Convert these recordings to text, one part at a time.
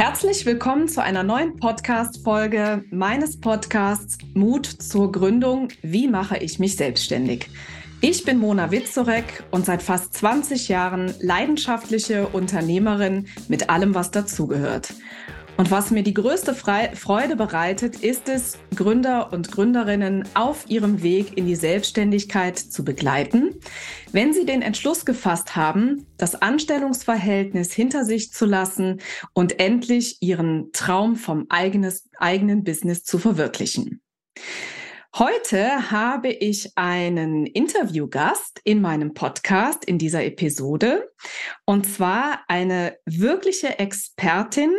Herzlich willkommen zu einer neuen Podcast-Folge meines Podcasts Mut zur Gründung. Wie mache ich mich selbstständig? Ich bin Mona Witzorek und seit fast 20 Jahren leidenschaftliche Unternehmerin mit allem, was dazugehört. Und was mir die größte Freude bereitet, ist es, Gründer und Gründerinnen auf ihrem Weg in die Selbstständigkeit zu begleiten, wenn sie den Entschluss gefasst haben, das Anstellungsverhältnis hinter sich zu lassen und endlich ihren Traum vom eigenes, eigenen Business zu verwirklichen. Heute habe ich einen Interviewgast in meinem Podcast in dieser Episode und zwar eine wirkliche Expertin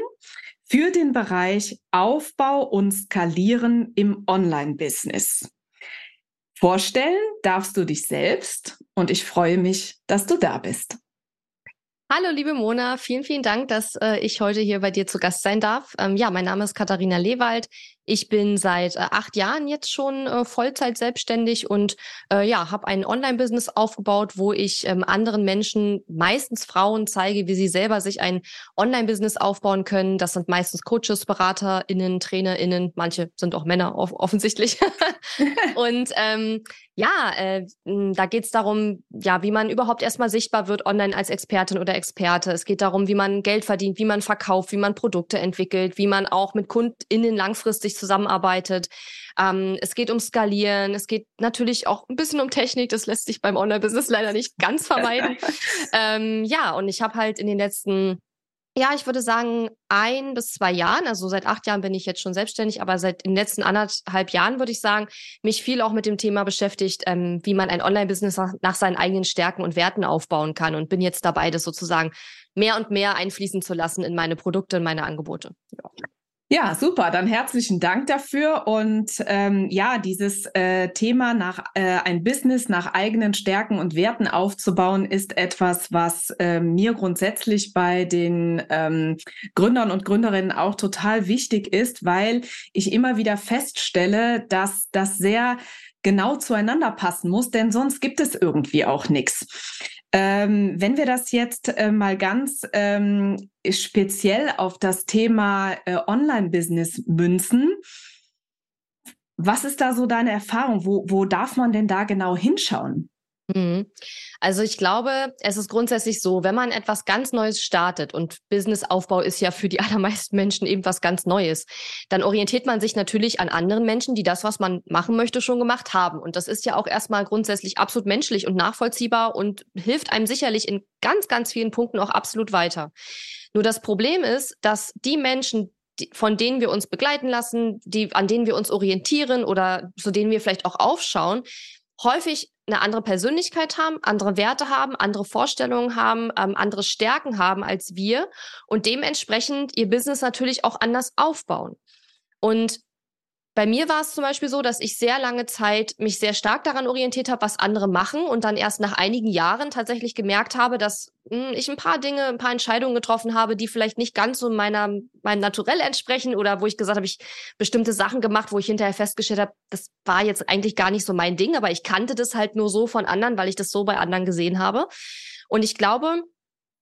für den Bereich Aufbau und Skalieren im Online-Business. Vorstellen darfst du dich selbst und ich freue mich, dass du da bist. Hallo, liebe Mona, vielen, vielen Dank, dass äh, ich heute hier bei dir zu Gast sein darf. Ähm, ja, mein Name ist Katharina Lewald. Ich bin seit äh, acht Jahren jetzt schon äh, Vollzeit selbstständig und äh, ja, habe ein Online-Business aufgebaut, wo ich ähm, anderen Menschen, meistens Frauen, zeige, wie sie selber sich ein Online-Business aufbauen können. Das sind meistens Coaches, BeraterInnen, TrainerInnen, manche sind auch Männer off offensichtlich. und ähm, ja, äh, da geht es darum, ja, wie man überhaupt erstmal sichtbar wird online als Expertin oder Experte. Es geht darum, wie man Geld verdient, wie man verkauft, wie man Produkte entwickelt, wie man auch mit KundInnen langfristig zusammenarbeitet. Ähm, es geht um Skalieren, es geht natürlich auch ein bisschen um Technik, das lässt sich beim Online-Business leider nicht ganz vermeiden. ähm, ja, und ich habe halt in den letzten ja, ich würde sagen, ein bis zwei Jahren, also seit acht Jahren bin ich jetzt schon selbstständig, aber seit den letzten anderthalb Jahren würde ich sagen, mich viel auch mit dem Thema beschäftigt, ähm, wie man ein Online-Business nach, seinen eigenen Stärken und Werten aufbauen kann und bin jetzt dabei, das sozusagen mehr und mehr einfließen zu lassen in meine Produkte, in meine Angebote. Ja. Ja, super. Dann herzlichen Dank dafür. Und ähm, ja, dieses äh, Thema nach äh, ein Business nach eigenen Stärken und Werten aufzubauen, ist etwas, was äh, mir grundsätzlich bei den ähm, Gründern und Gründerinnen auch total wichtig ist, weil ich immer wieder feststelle, dass das sehr genau zueinander passen muss, denn sonst gibt es irgendwie auch nichts. Ähm, wenn wir das jetzt äh, mal ganz ähm, speziell auf das Thema äh, Online-Business münzen, was ist da so deine Erfahrung? Wo, wo darf man denn da genau hinschauen? Mhm. Also ich glaube, es ist grundsätzlich so, wenn man etwas ganz Neues startet und Businessaufbau ist ja für die allermeisten Menschen eben was ganz Neues, dann orientiert man sich natürlich an anderen Menschen, die das, was man machen möchte, schon gemacht haben. Und das ist ja auch erstmal grundsätzlich absolut menschlich und nachvollziehbar und hilft einem sicherlich in ganz, ganz vielen Punkten auch absolut weiter. Nur das Problem ist, dass die Menschen, von denen wir uns begleiten lassen, die, an denen wir uns orientieren oder zu denen wir vielleicht auch aufschauen, häufig eine andere Persönlichkeit haben, andere Werte haben, andere Vorstellungen haben, ähm, andere Stärken haben als wir und dementsprechend ihr Business natürlich auch anders aufbauen. Und bei mir war es zum Beispiel so, dass ich sehr lange Zeit mich sehr stark daran orientiert habe, was andere machen und dann erst nach einigen Jahren tatsächlich gemerkt habe, dass mh, hm, ich ein paar Dinge, ein paar Entscheidungen getroffen habe, die vielleicht nicht ganz so meiner, meinem Naturell entsprechen oder wo ich gesagt habe, ich bestimmte Sachen gemacht, wo ich hinterher festgestellt habe, das war jetzt eigentlich gar nicht so mein Ding, aber ich kannte das halt nur so von anderen, weil ich das so bei anderen gesehen habe. Und ich glaube,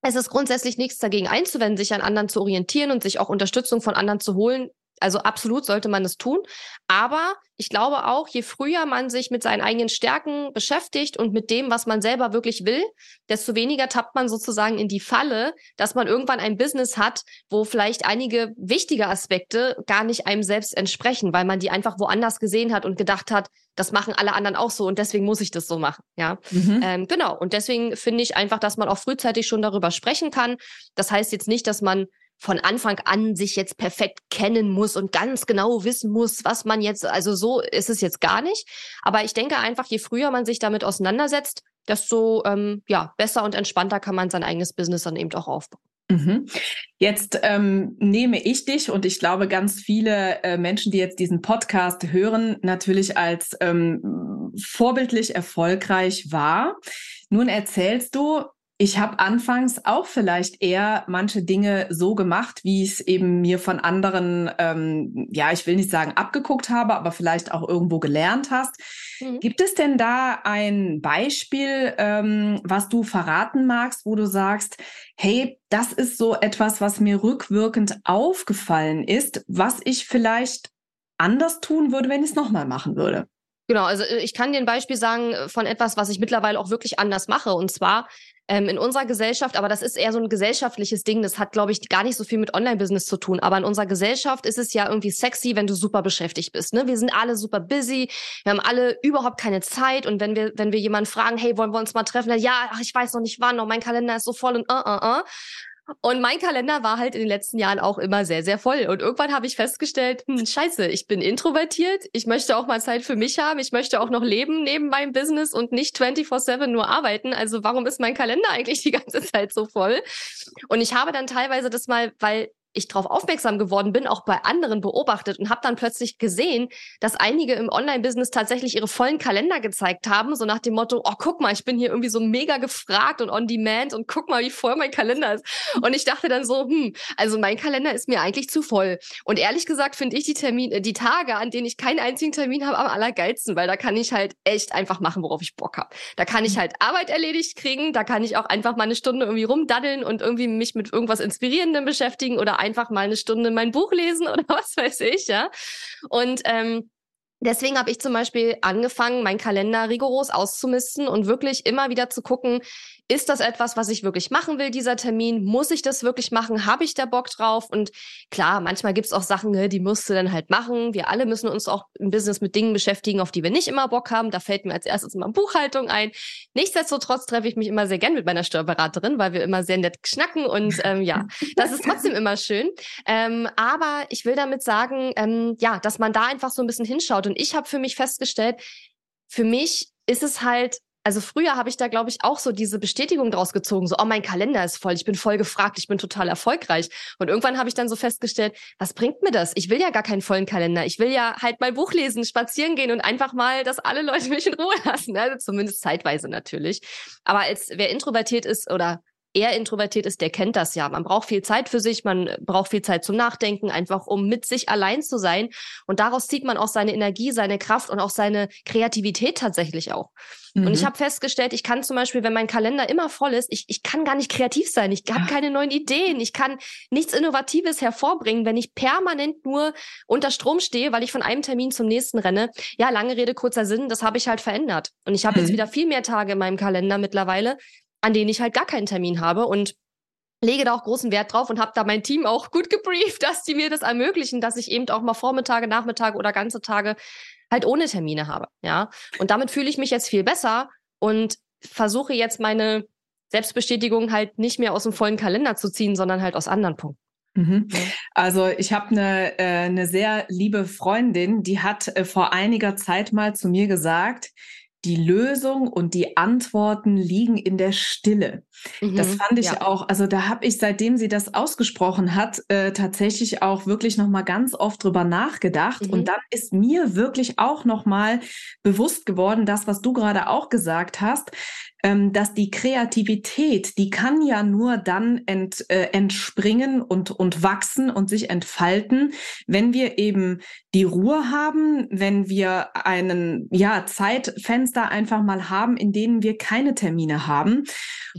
es ist grundsätzlich nichts dagegen einzuwenden, sich an anderen zu orientieren und sich auch Unterstützung von anderen zu holen, also absolut sollte man es tun. Aber ich glaube auch, je früher man sich mit seinen eigenen Stärken beschäftigt und mit dem, was man selber wirklich will, desto weniger tappt man sozusagen in die Falle, dass man irgendwann ein Business hat, wo vielleicht einige wichtige Aspekte gar nicht einem selbst entsprechen, weil man die einfach woanders gesehen hat und gedacht hat, das machen alle anderen auch so und deswegen muss ich das so machen. Ja, mhm. ähm, genau. Und deswegen finde ich einfach, dass man auch frühzeitig schon darüber sprechen kann. Das heißt jetzt nicht, dass man von Anfang an sich jetzt perfekt kennen muss und ganz genau wissen muss, was man jetzt, also so ist es jetzt gar nicht. Aber ich denke einfach, je früher man sich damit auseinandersetzt, desto ähm, ja, besser und entspannter kann man sein eigenes Business dann eben auch aufbauen. Mhm. Jetzt ähm, nehme ich dich und ich glaube ganz viele äh, Menschen, die jetzt diesen Podcast hören, natürlich als ähm, vorbildlich erfolgreich wahr. Nun erzählst du, ich habe anfangs auch vielleicht eher manche Dinge so gemacht, wie ich es eben mir von anderen, ähm, ja, ich will nicht sagen abgeguckt habe, aber vielleicht auch irgendwo gelernt hast. Mhm. Gibt es denn da ein Beispiel, ähm, was du verraten magst, wo du sagst, hey, das ist so etwas, was mir rückwirkend aufgefallen ist, was ich vielleicht anders tun würde, wenn ich es nochmal machen würde? Genau, also äh, ich kann dir ein Beispiel sagen äh, von etwas, was ich mittlerweile auch wirklich anders mache. Und zwar ähm, in unserer Gesellschaft, aber das ist eher so ein gesellschaftliches Ding, das hat, glaube ich, gar nicht so viel mit Online-Business zu tun. Aber in unserer Gesellschaft ist es ja irgendwie sexy, wenn du super beschäftigt bist. Ne? Wir sind alle super busy, wir haben alle überhaupt keine Zeit. Und wenn wir, wenn wir jemanden fragen, hey, wollen wir uns mal treffen? Dann, ja, ach, ich weiß noch nicht wann, oh, mein Kalender ist so voll und uh, uh, uh. Und mein Kalender war halt in den letzten Jahren auch immer sehr, sehr voll. Und irgendwann habe ich festgestellt, hm, scheiße, ich bin introvertiert, ich möchte auch mal Zeit für mich haben, ich möchte auch noch leben neben meinem Business und nicht 24-7 nur arbeiten. Also warum ist mein Kalender eigentlich die ganze Zeit so voll? Und ich habe dann teilweise das mal, weil ich darauf aufmerksam geworden bin, auch bei anderen beobachtet und habe dann plötzlich gesehen, dass einige im Online-Business tatsächlich ihre vollen Kalender gezeigt haben, so nach dem Motto, oh, guck mal, ich bin hier irgendwie so mega gefragt und on demand und guck mal, wie voll mein Kalender ist. Und ich dachte dann so, hm, also mein Kalender ist mir eigentlich zu voll. Und ehrlich gesagt finde ich die Termine, die Tage, an denen ich keinen einzigen Termin habe, am allergeilsten, weil da kann ich halt echt einfach machen, worauf ich Bock habe. Da kann ich mhm. halt Arbeit erledigt kriegen, da kann ich auch einfach mal eine Stunde irgendwie rumdaddeln und irgendwie mich mit irgendwas Inspirierendem beschäftigen oder einfach mal eine Stunde mein Buch lesen oder was weiß ich, ja. Und ähm, Deswegen habe ich zum Beispiel angefangen, meinen Kalender rigoros auszumisten und wirklich immer wieder zu gucken, ist das etwas, was ich wirklich machen will, dieser Termin? Muss ich das wirklich machen? Habe ich da Bock drauf? Und klar, manchmal gibt es auch Sachen, ne, die musst du dann halt machen. Wir alle müssen uns auch im Business mit Dingen beschäftigen, auf die wir nicht immer Bock haben. Da fällt mir als erstes immer Buchhaltung ein. Nichtsdestotrotz treffe ich mich immer sehr gern mit meiner Steuerberaterin, weil wir immer sehr nett schnacken und ähm, ja, das ist trotzdem immer schön. Ähm, aber ich will damit sagen, ähm, ja, dass man da einfach so ein bisschen hinschaut. Und ich habe für mich festgestellt, für mich ist es halt also früher habe ich da, glaube ich, auch so diese Bestätigung draus gezogen, so, oh, mein Kalender ist voll, ich bin voll gefragt, ich bin total erfolgreich. Und irgendwann habe ich dann so festgestellt, was bringt mir das? Ich will ja gar keinen vollen Kalender. Ich will ja halt mal Buch lesen, spazieren gehen und einfach mal, dass alle Leute mich in Ruhe lassen. Also zumindest zeitweise natürlich. Aber als wer introvertiert ist oder eher introvertiert ist, der kennt das ja. Man braucht viel Zeit für sich, man braucht viel Zeit zum Nachdenken, einfach um mit sich allein zu sein. Und daraus zieht man auch seine Energie, seine Kraft und auch seine Kreativität tatsächlich auch. Mhm. Und ich mhm. habe festgestellt, ich kann zum Beispiel, wenn mein Kalender immer voll ist, ich, ich kann gar nicht kreativ sein. Ich habe keine neuen Ideen. Ich kann nichts Innovatives hervorbringen, wenn ich permanent nur unter Strom stehe, weil ich von einem Termin zum nächsten renne. Ja, lange Rede, kurzer Sinn, das habe ich halt verändert. Und ich habe mhm. jetzt wieder viel mehr Tage in meinem Kalender mittlerweile, an denen ich halt gar keinen Termin habe und lege da auch großen Wert drauf und habe da mein Team auch gut gebrieft, dass die mir das ermöglichen, dass ich eben auch mal Vormittage, Nachmittage oder ganze Tage halt ohne Termine habe, ja. Und damit fühle ich mich jetzt viel besser und versuche jetzt meine Selbstbestätigung halt nicht mehr aus dem vollen Kalender zu ziehen, sondern halt aus anderen Punkten. Mhm. Also ich habe eine, äh, eine sehr liebe Freundin, die hat äh, vor einiger Zeit mal zu mir gesagt, die Lösung und die Antworten liegen in der Stille. Mhm, das fand ich ja. auch, also da habe ich, seitdem sie das ausgesprochen hat, äh, tatsächlich auch wirklich noch mal ganz oft drüber nachgedacht. Mhm. Und dann ist mir wirklich auch noch mal bewusst geworden, das, was du gerade auch gesagt hast, dass die Kreativität, die kann ja nur dann ent, äh, entspringen und, und wachsen und sich entfalten, wenn wir eben die Ruhe haben, wenn wir einen ja, Zeitfenster einfach mal haben, in denen wir keine Termine haben.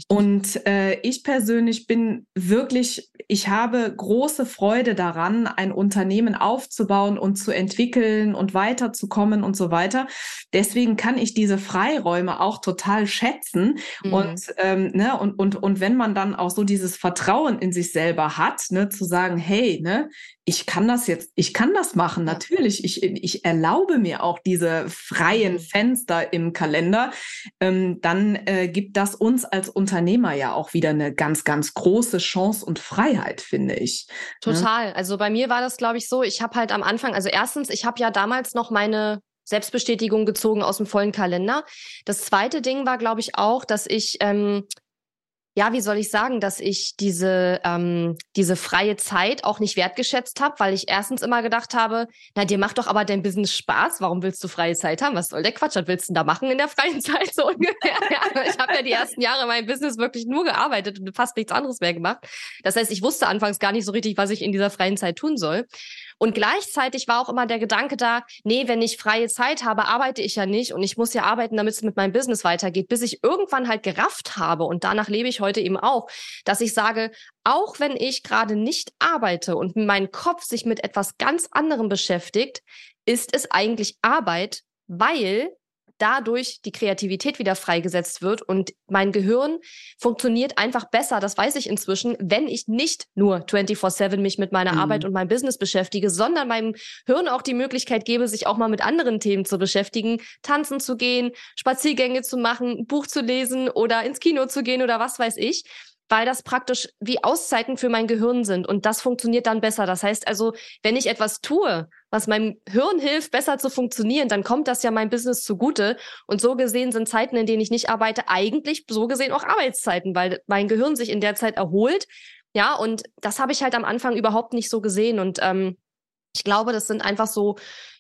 Und äh, ich persönlich bin wirklich, ich habe große Freude daran, ein Unternehmen aufzubauen und zu entwickeln und weiterzukommen und so weiter. Deswegen kann ich diese Freiräume auch total schätzen setzen. Mhm. Und, ähm, ne, und, und, und wenn man dann auch so dieses Vertrauen in sich selber hat, ne, zu sagen, hey, ne, ich kann das jetzt, ich kann das machen, natürlich. Ich, ich erlaube mir auch diese freien mhm. Fenster im Kalender. Ähm, dann äh, gibt das uns als Unternehmer ja auch wieder eine ganz, ganz große Chance und Freiheit, finde ich. Ne? Total. Ja? Also bei mir war das, glaube ich, so, ich habe halt am Anfang, also erstens, ich habe ja damals noch meine Selbstbestätigung gezogen aus dem vollen Kalender. Das zweite Ding war, glaube ich, auch, dass ich ähm, ja, wie soll ich sagen, dass ich diese, ähm, diese freie Zeit auch nicht wertgeschätzt habe, weil ich erstens immer gedacht habe, na, dir macht doch aber dein Business Spaß, warum willst du freie Zeit haben? Was soll der Quatsch? Was willst du denn da machen in der freien Zeit so ungefähr? ja, ich habe ja die ersten Jahre mein Business wirklich nur gearbeitet und fast nichts anderes mehr gemacht. Das heißt, ich wusste anfangs gar nicht so richtig, was ich in dieser freien Zeit tun soll. Und gleichzeitig war auch immer der Gedanke da, nee, wenn ich freie Zeit habe, arbeite ich ja nicht und ich muss ja arbeiten, damit es mit meinem Business weitergeht, bis ich irgendwann halt gerafft habe. Und danach lebe ich heute eben auch, dass ich sage, auch wenn ich gerade nicht arbeite und mein Kopf sich mit etwas ganz anderem beschäftigt, ist es eigentlich Arbeit, weil dadurch die Kreativität wieder freigesetzt wird und mein Gehirn funktioniert einfach besser, das weiß ich inzwischen, wenn ich nicht nur 24/7 mich mit meiner mhm. Arbeit und meinem Business beschäftige, sondern meinem Hirn auch die Möglichkeit gebe, sich auch mal mit anderen Themen zu beschäftigen, tanzen zu gehen, Spaziergänge zu machen, Buch zu lesen oder ins Kino zu gehen oder was weiß ich weil das praktisch wie Auszeiten für mein Gehirn sind und das funktioniert dann besser. Das heißt also, wenn ich etwas tue, was meinem Hirn hilft, besser zu funktionieren, dann kommt das ja meinem Business zugute. Und so gesehen sind Zeiten, in denen ich nicht arbeite, eigentlich so gesehen auch Arbeitszeiten, weil mein Gehirn sich in der Zeit erholt. Ja, und das habe ich halt am Anfang überhaupt nicht so gesehen. Und ähm, ich glaube, das sind einfach so,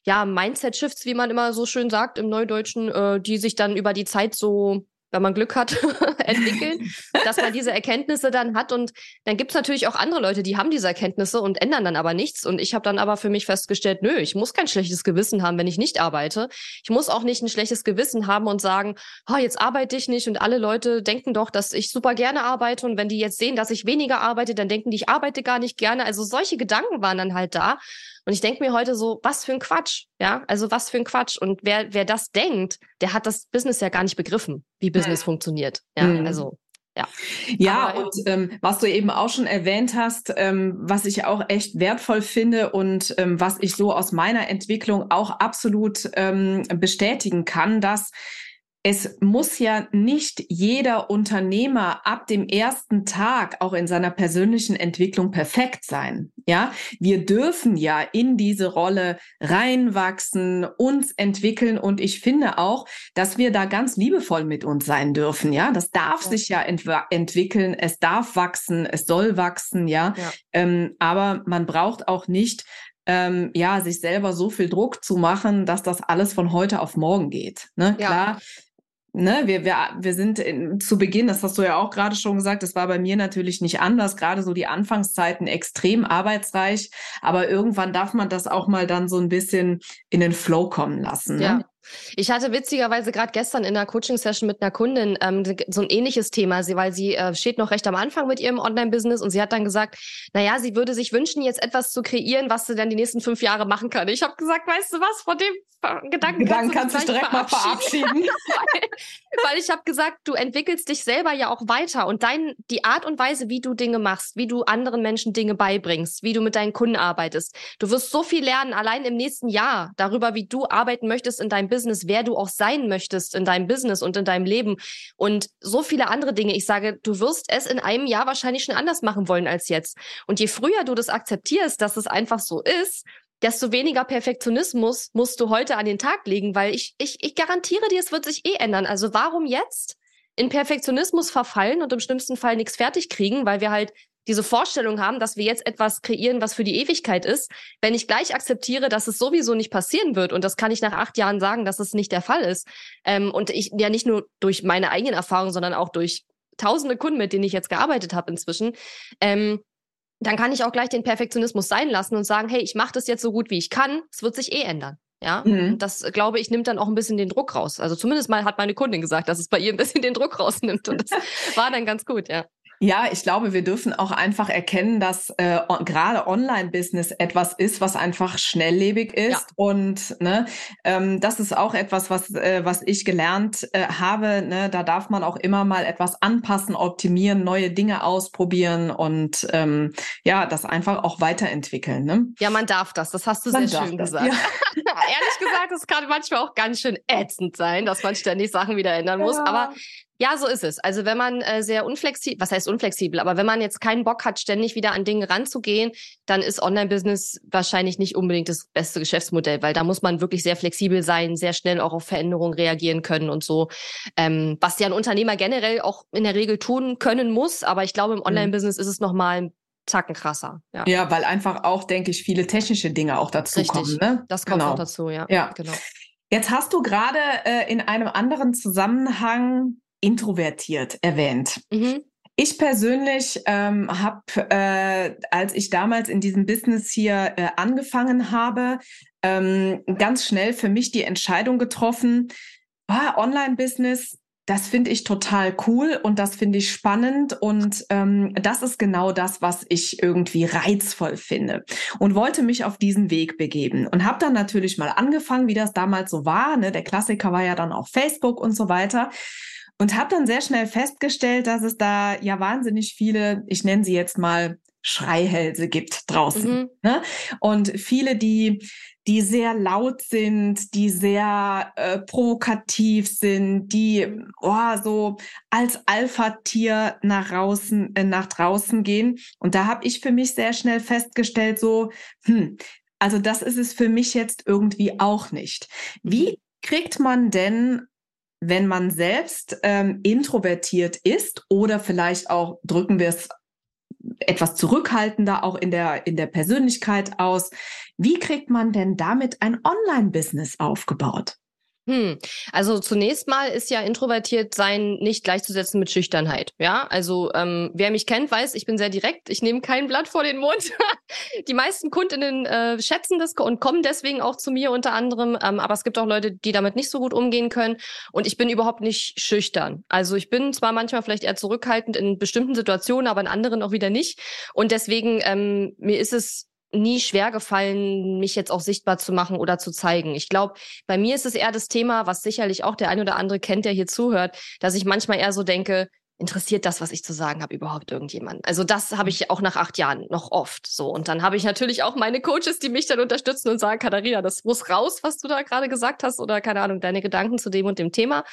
ja, Mindset-Shifts, wie man immer so schön sagt im Neudeutschen, äh, die sich dann über die Zeit so wenn man Glück hat, entwickeln, dass man diese Erkenntnisse dann hat. Und dann gibt es natürlich auch andere Leute, die haben diese Erkenntnisse und ändern dann aber nichts. Und ich habe dann aber für mich festgestellt, nö, ich muss kein schlechtes Gewissen haben, wenn ich nicht arbeite. Ich muss auch nicht ein schlechtes Gewissen haben und sagen, oh, jetzt arbeite ich nicht. Und alle Leute denken doch, dass ich super gerne arbeite. Und wenn die jetzt sehen, dass ich weniger arbeite, dann denken die, ich arbeite gar nicht gerne. Also solche Gedanken waren dann halt da. Und ich denke mir heute so, was für ein Quatsch, ja? Also was für ein Quatsch. Und wer, wer das denkt, der hat das Business ja gar nicht begriffen, wie Business ja. funktioniert. Ja, mhm. also. Ja, ja Aber, und ähm, was du eben auch schon erwähnt hast, ähm, was ich auch echt wertvoll finde und ähm, was ich so aus meiner Entwicklung auch absolut ähm, bestätigen kann, dass es muss ja nicht jeder Unternehmer ab dem ersten Tag auch in seiner persönlichen Entwicklung perfekt sein. Ja, wir dürfen ja in diese Rolle reinwachsen, uns entwickeln und ich finde auch, dass wir da ganz liebevoll mit uns sein dürfen. Ja, das darf ja. sich ja ent entwickeln, es darf wachsen, es soll wachsen. Ja, ja. Ähm, aber man braucht auch nicht ähm, ja, sich selber so viel Druck zu machen, dass das alles von heute auf morgen geht. Ne? Ja. Klar, ne, wir, wir, wir sind in, zu Beginn, das hast du ja auch gerade schon gesagt, das war bei mir natürlich nicht anders, gerade so die Anfangszeiten extrem arbeitsreich, aber irgendwann darf man das auch mal dann so ein bisschen in den Flow kommen lassen. Ne? Ja. Ich hatte witzigerweise gerade gestern in einer Coaching-Session mit einer Kundin ähm, so ein ähnliches Thema, sie, weil sie äh, steht noch recht am Anfang mit ihrem Online-Business und sie hat dann gesagt, naja, sie würde sich wünschen, jetzt etwas zu kreieren, was sie dann die nächsten fünf Jahre machen kann. Ich habe gesagt, weißt du was, von dem Gedanken, Gedanken kannst du dich direkt mal verabschieden. weil, weil ich habe gesagt, du entwickelst dich selber ja auch weiter und dein, die Art und Weise, wie du Dinge machst, wie du anderen Menschen Dinge beibringst, wie du mit deinen Kunden arbeitest. Du wirst so viel lernen, allein im nächsten Jahr, darüber, wie du arbeiten möchtest in deinem Business, wer du auch sein möchtest in deinem Business und in deinem Leben und so viele andere Dinge. Ich sage, du wirst es in einem Jahr wahrscheinlich schon anders machen wollen als jetzt. Und je früher du das akzeptierst, dass es einfach so ist, desto weniger Perfektionismus musst du heute an den Tag legen, weil ich, ich, ich garantiere dir, es wird sich eh ändern. Also warum jetzt in Perfektionismus verfallen und im schlimmsten Fall nichts fertig kriegen, weil wir halt diese Vorstellung haben, dass wir jetzt etwas kreieren, was für die Ewigkeit ist, wenn ich gleich akzeptiere, dass es sowieso nicht passieren wird, und das kann ich nach acht Jahren sagen, dass es nicht der Fall ist, ähm, und ich ja nicht nur durch meine eigenen Erfahrungen, sondern auch durch tausende Kunden, mit denen ich jetzt gearbeitet habe inzwischen, ähm, dann kann ich auch gleich den Perfektionismus sein lassen und sagen, hey, ich mache das jetzt so gut wie ich kann, es wird sich eh ändern. Ja, mhm. das glaube ich nimmt dann auch ein bisschen den Druck raus. Also zumindest mal hat meine Kundin gesagt, dass es bei ihr ein bisschen den Druck rausnimmt und das war dann ganz gut, ja. Ja, ich glaube, wir dürfen auch einfach erkennen, dass äh, gerade Online-Business etwas ist, was einfach schnelllebig ist. Ja. Und ne, ähm, das ist auch etwas, was, äh, was ich gelernt äh, habe. Ne? Da darf man auch immer mal etwas anpassen, optimieren, neue Dinge ausprobieren und ähm, ja, das einfach auch weiterentwickeln. Ne? Ja, man darf das. Das hast du man sehr schön das. gesagt. Ja. Ehrlich gesagt, es kann manchmal auch ganz schön ätzend sein, dass man ständig Sachen wieder ändern muss. Ja. Aber Ja, so ist es. Also wenn man äh, sehr unflexibel, was heißt unflexibel, aber wenn man jetzt keinen Bock hat, ständig wieder an Dinge ranzugehen, dann ist Online-Business wahrscheinlich nicht unbedingt das beste Geschäftsmodell, weil da muss man wirklich sehr flexibel sein, sehr schnell auch auf Veränderungen reagieren können und so. Ähm, was ja ein Unternehmer generell auch in der Regel tun können muss, aber ich glaube, im mhm. Online-Business ist es nochmal ein Zacken krasser. Ja. ja, weil einfach auch, denke ich, viele technische Dinge auch dazu Richtig. kommen. Ne? Das kommt genau. auch dazu, ja. Ja, genau. Jetzt hast du gerade äh, in einem anderen Zusammenhang introvertiert erwähnt. Mhm. Ich persönlich ähm, habe, äh, als ich damals in diesem Business hier äh, angefangen habe, ähm, ganz schnell für mich die Entscheidung getroffen, ah, Online-Business, das finde ich total cool und das finde ich spannend und ähm, das ist genau das, was ich irgendwie reizvoll finde und wollte mich auf diesen Weg begeben und habe dann natürlich mal angefangen, wie das damals so war. Ne? Der Klassiker war ja dann auch Facebook und so weiter und habe dann sehr schnell festgestellt, dass es da ja wahnsinnig viele, ich nenne sie jetzt mal Schreihälse gibt draußen. Mhm. Ne? Und viele, die, die sehr laut sind, die sehr äh, provokativ sind, die oh, so als Alpha-Tier nach draußen, äh, nach draußen gehen. Und da habe ich für mich sehr schnell festgestellt, so, hm, also das ist es für mich jetzt irgendwie auch nicht. Wie mhm. kriegt man denn wenn man selbst ähm, introvertiert ist oder vielleicht auch, drücken wir es etwas zurückhaltender auch in der, in der Persönlichkeit aus, wie kriegt man denn damit ein Online-Business aufgebaut? Hm. Also zunächst mal ist ja introvertiert sein nicht gleichzusetzen mit Schüchternheit. Ja, also ähm, wer mich kennt, weiß, ich bin sehr direkt. Ich nehme kein Blatt vor den Mund. die meisten Kundinnen äh, schätzen das und kommen deswegen auch zu mir unter anderem. Ähm, aber es gibt auch Leute, die damit nicht so gut umgehen können. Und ich bin überhaupt nicht schüchtern. Also ich bin zwar manchmal vielleicht eher zurückhaltend in bestimmten Situationen, aber in anderen auch wieder nicht. Und deswegen ähm, mir ist es nie schwer gefallen, mich jetzt auch sichtbar zu machen oder zu zeigen. Ich glaube, bei mir ist es eher das Thema, was sicherlich auch der ein oder andere kennt, der hier zuhört, dass ich manchmal eher so denke, interessiert das, was ich zu sagen habe, überhaupt irgendjemand? Also das habe ich auch nach acht Jahren noch oft so. Und dann habe ich natürlich auch meine Coaches, die mich dann unterstützen und sagen, Katharina, das muss raus, was du da gerade gesagt hast oder keine Ahnung, deine Gedanken zu dem und dem Thema.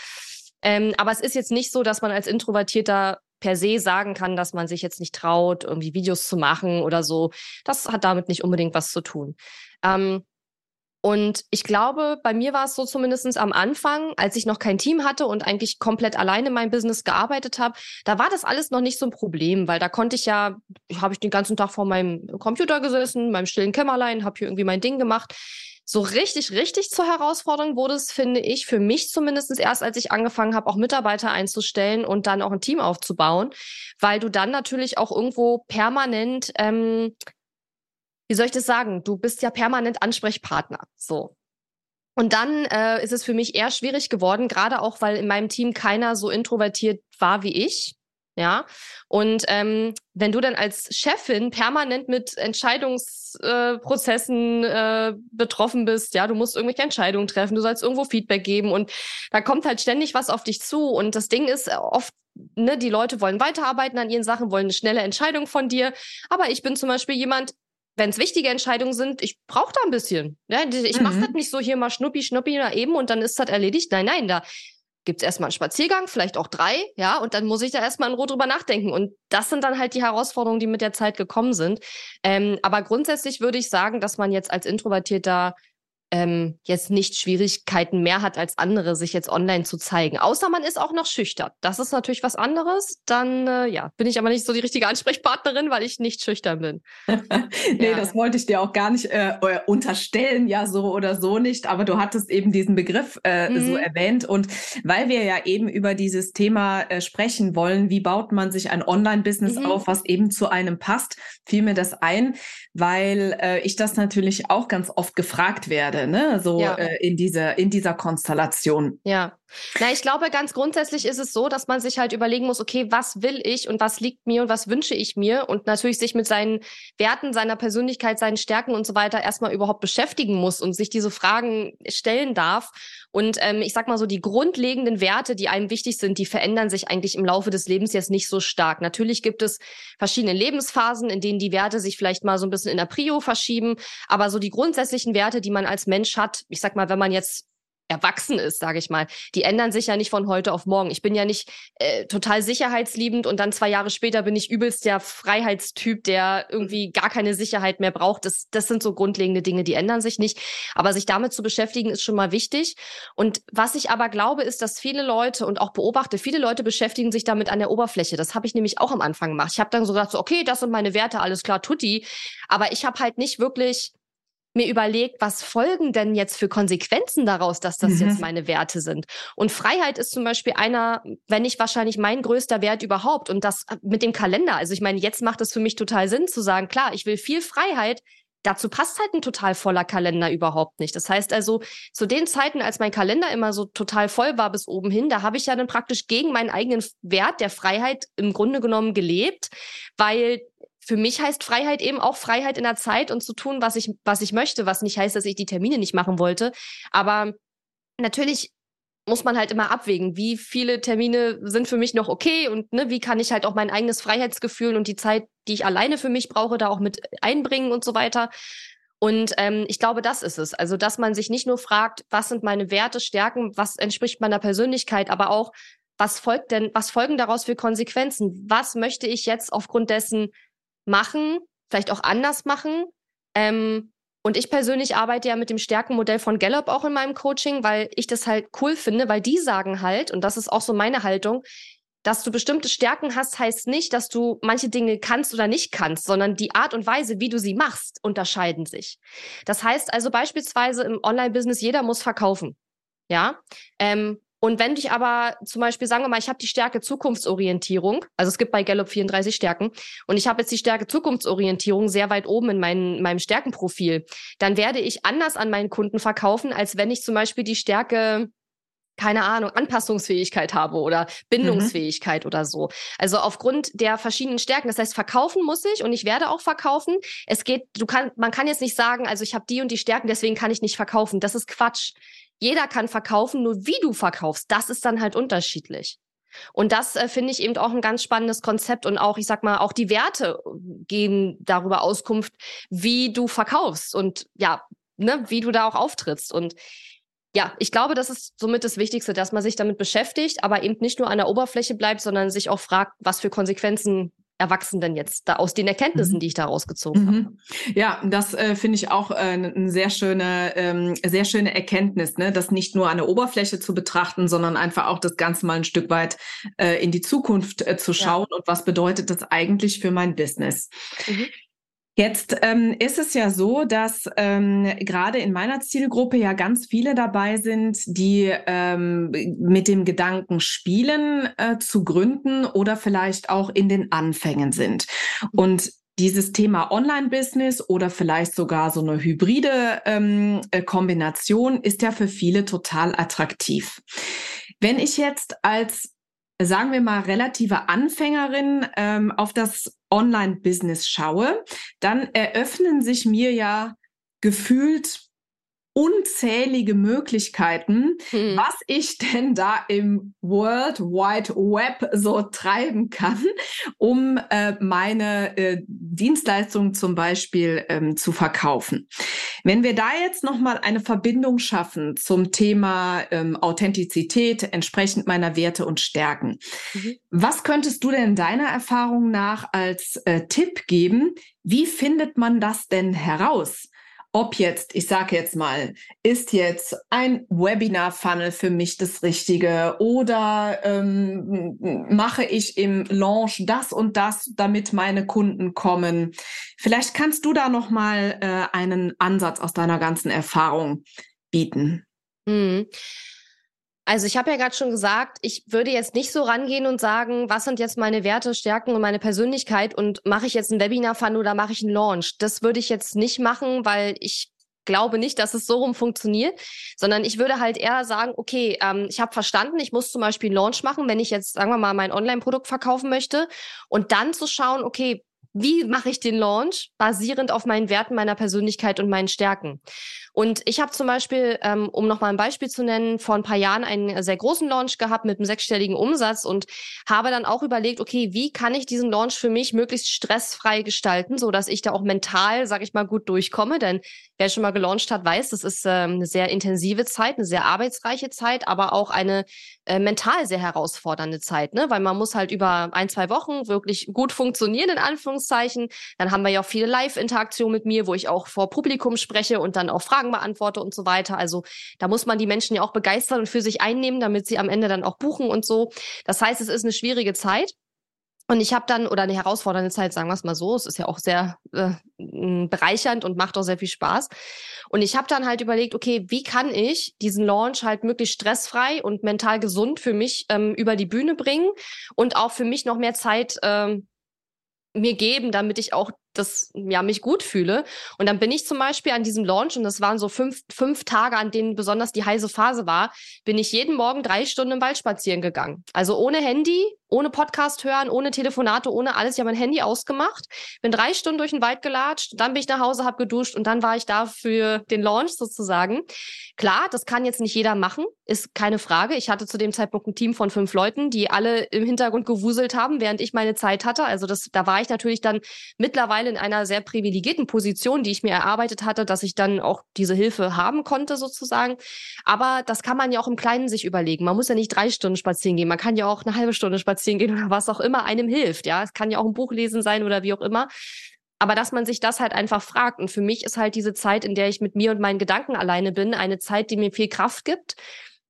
Ähm, aber es ist jetzt nicht so, dass man als Introvertierter per se sagen kann, dass man sich jetzt nicht traut, irgendwie Videos zu machen oder so. Das hat damit nicht unbedingt was zu tun. Ähm, und ich glaube, bei mir war es so zumindest am Anfang, als ich noch kein Team hatte und eigentlich komplett alleine mein Business gearbeitet habe, da war das alles noch nicht so ein Problem, weil da konnte ich ja, habe ich den ganzen Tag vor meinem Computer gesessen, meinem stillen Kämmerlein, habe hier irgendwie mein Ding gemacht. So richtig, richtig zur Herausforderung wurde es, finde ich, für mich zumindest erst, als ich angefangen habe, auch Mitarbeiter einzustellen und dann auch ein Team aufzubauen, weil du dann natürlich auch irgendwo permanent, ähm, wie soll ich das sagen, du bist ja permanent Ansprechpartner. So. Und dann äh, ist es für mich eher schwierig geworden, gerade auch, weil in meinem Team keiner so introvertiert war wie ich. Ja, und ähm, wenn du dann als Chefin permanent mit Entscheidungsprozessen äh, äh, betroffen bist, ja, du musst irgendwelche Entscheidungen treffen, du sollst irgendwo Feedback geben und da kommt halt ständig was auf dich zu. Und das Ding ist äh, oft, ne, die Leute wollen weiterarbeiten an ihren Sachen, wollen eine schnelle Entscheidung von dir. Aber ich bin zum Beispiel jemand, wenn es wichtige Entscheidungen sind, ich brauche da ein bisschen. Ja, ich mhm. mache das nicht so hier mal schnuppi, schnuppi da eben und dann ist das erledigt. Nein, nein, da gibt es erstmal einen Spaziergang, vielleicht auch drei, ja, und dann muss ich da erstmal in Ruhe drüber nachdenken. Und das sind dann halt die Herausforderungen, die mit der Zeit gekommen sind. Ähm, aber grundsätzlich würde ich sagen, dass man jetzt als Introvertierter ähm, jetzt nicht Schwierigkeiten mehr hat als andere, sich jetzt online zu zeigen. Außer man ist auch noch schüchtern. Das ist natürlich was anderes. Dann äh, ja, bin ich aber nicht so die richtige Ansprechpartnerin, weil ich nicht schüchtern bin. nee, ja. das wollte ich dir auch gar nicht äh, unterstellen, ja, so oder so nicht. Aber du hattest eben diesen Begriff äh, mhm. so erwähnt. Und weil wir ja eben über dieses Thema äh, sprechen wollen, wie baut man sich ein Online-Business mhm. auf, was eben zu einem passt, fiel mir das ein, weil äh, ich das natürlich auch ganz oft gefragt werde werde, ne? So ja. äh, in dieser in dieser Konstellation. Ja. Na, ich glaube, ganz grundsätzlich ist es so, dass man sich halt überlegen muss, okay, was will ich und was liegt mir und was wünsche ich mir und natürlich sich mit seinen Werten, seiner Persönlichkeit, seinen Stärken und so weiter erstmal überhaupt beschäftigen muss und sich diese Fragen stellen darf. Und ähm, ich sag mal so, die grundlegenden Werte, die einem wichtig sind, die verändern sich eigentlich im Laufe des Lebens jetzt nicht so stark. Natürlich gibt es verschiedene Lebensphasen, in denen die Werte sich vielleicht mal so ein bisschen in der Prio verschieben, aber so die grundsätzlichen Werte, die man als Mensch hat, ich sag mal, wenn man jetzt erwachsen ist, sage ich mal. Die ändern sich ja nicht von heute auf morgen. Ich bin ja nicht äh, total sicherheitsliebend und dann zwei Jahre später bin ich übelst der Freiheitstyp, der irgendwie gar keine Sicherheit mehr braucht. Das, das sind so grundlegende Dinge, die ändern sich nicht. Aber sich damit zu beschäftigen, ist schon mal wichtig. Und was ich aber glaube, ist, dass viele Leute und auch beobachte, viele Leute beschäftigen sich damit an der Oberfläche. Das habe ich nämlich auch am Anfang gemacht. Ich habe dann so gesagt, so, okay, das sind meine Werte, alles klar, tutti. Aber ich habe halt nicht wirklich mir überlegt, was folgen denn jetzt für Konsequenzen daraus, dass das mhm. jetzt meine Werte sind. Und Freiheit ist zum Beispiel einer, wenn nicht wahrscheinlich mein größter Wert überhaupt. Und das mit dem Kalender. Also ich meine, jetzt macht es für mich total Sinn zu sagen, klar, ich will viel Freiheit. Dazu passt halt ein total voller Kalender überhaupt nicht. Das heißt also, zu den Zeiten, als mein Kalender immer so total voll war bis oben hin, da habe ich ja dann praktisch gegen meinen eigenen Wert der Freiheit im Grunde genommen gelebt, weil für mich heißt Freiheit eben auch Freiheit in der Zeit und zu tun, was ich, was ich möchte, was nicht heißt, dass ich die Termine nicht machen wollte. Aber natürlich muss man halt immer abwägen, wie viele Termine sind für mich noch okay und ne, wie kann ich halt auch mein eigenes Freiheitsgefühl und die Zeit, die ich alleine für mich brauche, da auch mit einbringen und so weiter. Und ähm, ich glaube, das ist es. Also, dass man sich nicht nur fragt, was sind meine Werte, Stärken, was entspricht meiner Persönlichkeit, aber auch, was folgt denn, was folgen daraus für Konsequenzen? Was möchte ich jetzt aufgrund dessen machen, vielleicht auch anders machen. Ähm, und ich persönlich arbeite ja mit dem Stärkenmodell von Gallup auch in meinem Coaching, weil ich das halt cool finde, weil die sagen halt, und das ist auch so meine Haltung, dass du bestimmte Stärken hast, heißt nicht, dass du manche Dinge kannst oder nicht kannst, sondern die Art und Weise, wie du sie machst, unterscheiden sich. Das heißt also beispielsweise im Online-Business, jeder muss verkaufen. Ja, ähm, und wenn ich aber zum Beispiel, sagen wir mal, ich habe die Stärke Zukunftsorientierung, also es gibt bei Gallup 34 Stärken, und ich habe jetzt die Stärke Zukunftsorientierung sehr weit oben in mein, meinem Stärkenprofil, dann werde ich anders an meinen Kunden verkaufen, als wenn ich zum Beispiel die Stärke keine Ahnung, Anpassungsfähigkeit habe oder Bindungsfähigkeit mhm. oder so. Also aufgrund der verschiedenen Stärken. Das heißt, verkaufen muss ich und ich werde auch verkaufen. Es geht, du kann, man kann jetzt nicht sagen, also ich habe die und die Stärken, deswegen kann ich nicht verkaufen. Das ist Quatsch. Jeder kann verkaufen, nur wie du verkaufst, das ist dann halt unterschiedlich. Und das äh, finde ich eben auch ein ganz spannendes Konzept und auch, ich sag mal, auch die Werte geben darüber Auskunft, wie du verkaufst und ja, ne, wie du da auch auftrittst. Und ja, ich glaube, das ist somit das Wichtigste, dass man sich damit beschäftigt, aber eben nicht nur an der Oberfläche bleibt, sondern sich auch fragt, was für Konsequenzen erwachsen denn jetzt da aus den Erkenntnissen, mhm. die ich da rausgezogen mhm. habe? Ja, das äh, finde ich auch äh, eine sehr schöne, ähm, sehr schöne Erkenntnis, ne? das nicht nur an der Oberfläche zu betrachten, sondern einfach auch das Ganze mal ein Stück weit äh, in die Zukunft äh, zu schauen ja. und was bedeutet das eigentlich für mein Business. Mhm. Jetzt ähm, ist es ja so, dass ähm, gerade in meiner Zielgruppe ja ganz viele dabei sind, die ähm, mit dem Gedanken spielen, äh, zu gründen oder vielleicht auch in den Anfängen sind. Und dieses Thema Online-Business oder vielleicht sogar so eine hybride ähm, äh, Kombination ist ja für viele total attraktiv. Wenn ich jetzt als sagen wir mal, relative Anfängerin ähm, auf das Online-Business schaue, dann eröffnen sich mir ja gefühlt unzählige Möglichkeiten, hm. was ich denn da im World Wide Web so treiben kann, um äh, meine äh, Dienstleistungen zum Beispiel ähm, zu verkaufen. Wenn wir da jetzt nochmal eine Verbindung schaffen zum Thema ähm, Authentizität entsprechend meiner Werte und Stärken, mhm. was könntest du denn deiner Erfahrung nach als äh, Tipp geben? Wie findet man das denn heraus? Ob jetzt, ich sage jetzt mal, ist jetzt ein Webinar-Funnel für mich das Richtige oder ähm, mache ich im Launch das und das, damit meine Kunden kommen. Vielleicht kannst du da noch mal äh, einen Ansatz aus deiner ganzen Erfahrung bieten. Mhm. Also ich habe ja gerade schon gesagt, ich würde jetzt nicht so rangehen und sagen, was sind jetzt meine Werte, Stärken und meine Persönlichkeit und mache ich jetzt ein Webinar-Fund oder mache ich einen Launch? Das würde ich jetzt nicht machen, weil ich glaube nicht, dass es so rum funktioniert, sondern ich würde halt eher sagen, okay, ähm, ich habe verstanden, ich muss zum Beispiel einen Launch machen, wenn ich jetzt, sagen wir mal, mein Online-Produkt verkaufen möchte und dann zu schauen, okay, wie mache ich den Launch basierend auf meinen Werten, meiner Persönlichkeit und meinen Stärken. Und ich habe zum Beispiel, ähm, um nochmal ein Beispiel zu nennen, vor ein paar Jahren einen sehr großen Launch gehabt mit einem sechsstelligen Umsatz und habe dann auch überlegt, okay, wie kann ich diesen Launch für mich möglichst stressfrei gestalten, so dass ich da auch mental, sage ich mal, gut durchkomme. Denn wer schon mal gelauncht hat, weiß, das ist ähm, eine sehr intensive Zeit, eine sehr arbeitsreiche Zeit, aber auch eine äh, mental sehr herausfordernde Zeit, ne? Weil man muss halt über ein, zwei Wochen wirklich gut funktionieren, in Anführungszeichen. Dann haben wir ja auch viele Live-Interaktionen mit mir, wo ich auch vor Publikum spreche und dann auch Fragen beantworte und so weiter. Also da muss man die Menschen ja auch begeistern und für sich einnehmen, damit sie am Ende dann auch buchen und so. Das heißt, es ist eine schwierige Zeit. Und ich habe dann, oder eine herausfordernde Zeit, sagen wir es mal so, es ist ja auch sehr äh, bereichernd und macht auch sehr viel Spaß. Und ich habe dann halt überlegt, okay, wie kann ich diesen Launch halt möglichst stressfrei und mental gesund für mich ähm, über die Bühne bringen und auch für mich noch mehr Zeit ähm, mir geben, damit ich auch das ja mich gut fühle. Und dann bin ich zum Beispiel an diesem Launch und das waren so fünf, fünf Tage, an denen besonders die heiße Phase war, bin ich jeden Morgen drei Stunden im Wald spazieren gegangen. Also ohne Handy, ohne Podcast hören, ohne Telefonate, ohne alles. Ich habe mein Handy ausgemacht, bin drei Stunden durch den Wald gelatscht, dann bin ich nach Hause, habe geduscht und dann war ich da für den Launch sozusagen. Klar, das kann jetzt nicht jeder machen, ist keine Frage. Ich hatte zu dem Zeitpunkt ein Team von fünf Leuten, die alle im Hintergrund gewuselt haben, während ich meine Zeit hatte. Also das, da war ich natürlich dann mittlerweile in einer sehr privilegierten Position, die ich mir erarbeitet hatte, dass ich dann auch diese Hilfe haben konnte sozusagen. Aber das kann man ja auch im Kleinen sich überlegen. Man muss ja nicht drei Stunden spazieren gehen. Man kann ja auch eine halbe Stunde spazieren spazieren gehen oder was auch immer einem hilft. Ja, es kann ja auch ein Buch lesen sein oder wie auch immer. Aber dass man sich das halt einfach fragt. Und für mich ist halt diese Zeit, in der ich mit mir und meinen Gedanken alleine bin, eine Zeit, die mir viel Kraft gibt,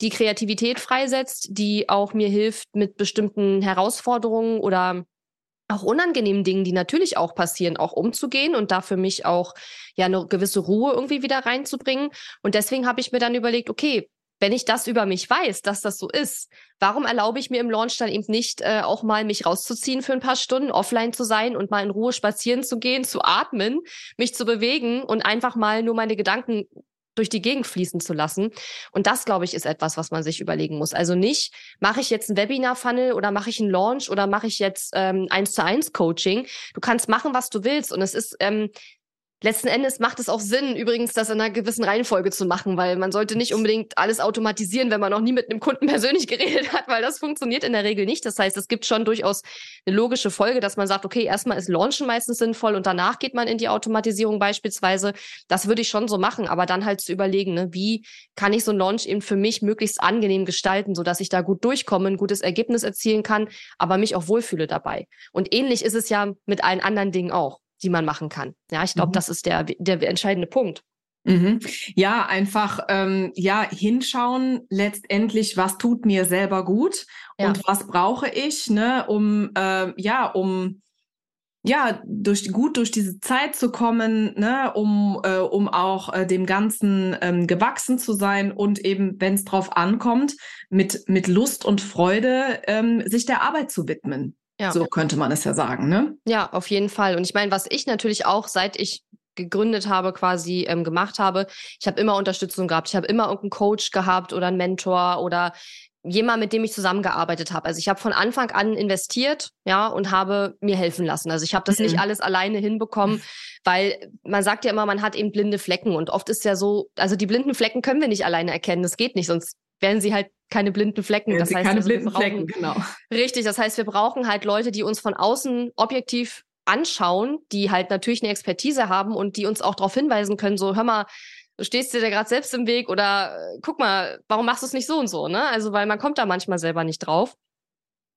die Kreativität freisetzt, die auch mir hilft, mit bestimmten Herausforderungen oder auch unangenehmen Dingen, die natürlich auch passieren, auch umzugehen und da für mich auch ja eine gewisse Ruhe irgendwie wieder reinzubringen. Und deswegen habe ich mir dann überlegt, okay, wenn ich das über mich weiß, dass das so ist, warum erlaube ich mir im Launch dann eben nicht äh, auch mal mich rauszuziehen für ein paar Stunden, offline zu sein und mal in Ruhe spazieren zu gehen, zu atmen, mich zu bewegen und einfach mal nur meine Gedanken durch die Gegend fließen zu lassen. Und das, glaube ich, ist etwas, was man sich überlegen muss. Also nicht, mache ich jetzt ein Webinar-Funnel oder mache ich einen Launch oder mache ich jetzt ähm, eins zu eins Coaching. Du kannst machen, was du willst. Und es ist ähm, Letzten Endes macht es auch Sinn, übrigens das in einer gewissen Reihenfolge zu machen, weil man sollte nicht unbedingt alles automatisieren, wenn man noch nie mit einem Kunden persönlich geredet hat, weil das funktioniert in der Regel nicht. Das heißt, es gibt schon durchaus eine logische Folge, dass man sagt, okay, erstmal ist Launchen meistens sinnvoll und danach geht man in die Automatisierung beispielsweise. Das würde ich schon so machen, aber dann halt zu überlegen, ne, wie kann ich so ein Launch eben für mich möglichst angenehm gestalten, sodass ich da gut durchkomme, ein gutes Ergebnis erzielen kann, aber mich auch wohlfühle dabei. Und ähnlich ist es ja mit allen anderen Dingen auch die man machen kann. Ja, ich glaube, mhm. das ist der, der entscheidende Punkt. Mhm. Ja, einfach ähm, ja hinschauen. Letztendlich, was tut mir selber gut ja. und was brauche ich, ne, um äh, ja, um ja durch gut durch diese Zeit zu kommen, ne, um äh, um auch äh, dem Ganzen ähm, gewachsen zu sein und eben, wenn es drauf ankommt, mit mit Lust und Freude ähm, sich der Arbeit zu widmen. Ja. So könnte man es ja sagen, ne? Ja, auf jeden Fall. Und ich meine, was ich natürlich auch, seit ich gegründet habe, quasi ähm, gemacht habe, ich habe immer Unterstützung gehabt. Ich habe immer irgendeinen Coach gehabt oder einen Mentor oder jemand, mit dem ich zusammengearbeitet habe. Also ich habe von Anfang an investiert, ja, und habe mir helfen lassen. Also ich habe das mhm. nicht alles alleine hinbekommen, weil man sagt ja immer, man hat eben blinde Flecken und oft ist ja so, also die blinden Flecken können wir nicht alleine erkennen. Das geht nicht, sonst werden sie halt keine blinden Flecken. Das heißt, keine also blinden brauchen, Flecken, genau. Richtig, das heißt, wir brauchen halt Leute, die uns von außen objektiv anschauen, die halt natürlich eine Expertise haben und die uns auch darauf hinweisen können, so hör mal, du stehst dir da gerade selbst im Weg oder äh, guck mal, warum machst du es nicht so und so, ne? Also, weil man kommt da manchmal selber nicht drauf.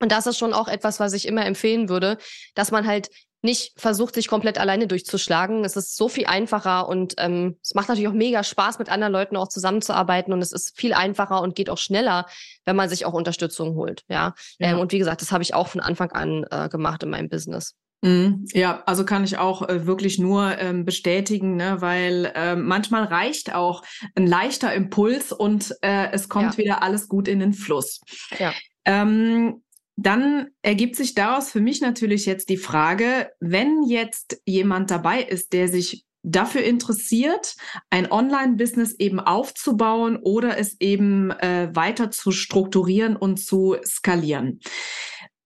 Und das ist schon auch etwas, was ich immer empfehlen würde, dass man halt nicht versucht, sich komplett alleine durchzuschlagen. Es ist so viel einfacher und ähm, es macht natürlich auch mega Spaß, mit anderen Leuten auch zusammenzuarbeiten und es ist viel einfacher und geht auch schneller, wenn man sich auch Unterstützung holt. Ja. ja. Ähm, und wie gesagt, das habe ich auch von Anfang an äh, gemacht in meinem Business. Mhm. Ja, also kann ich auch äh, wirklich nur ähm, bestätigen, ne, weil äh, manchmal reicht auch ein leichter Impuls und äh, es kommt ja. wieder alles gut in den Fluss. Ja. Ähm, dann ergibt sich daraus für mich natürlich jetzt die Frage, wenn jetzt jemand dabei ist, der sich dafür interessiert, ein Online-Business eben aufzubauen oder es eben äh, weiter zu strukturieren und zu skalieren.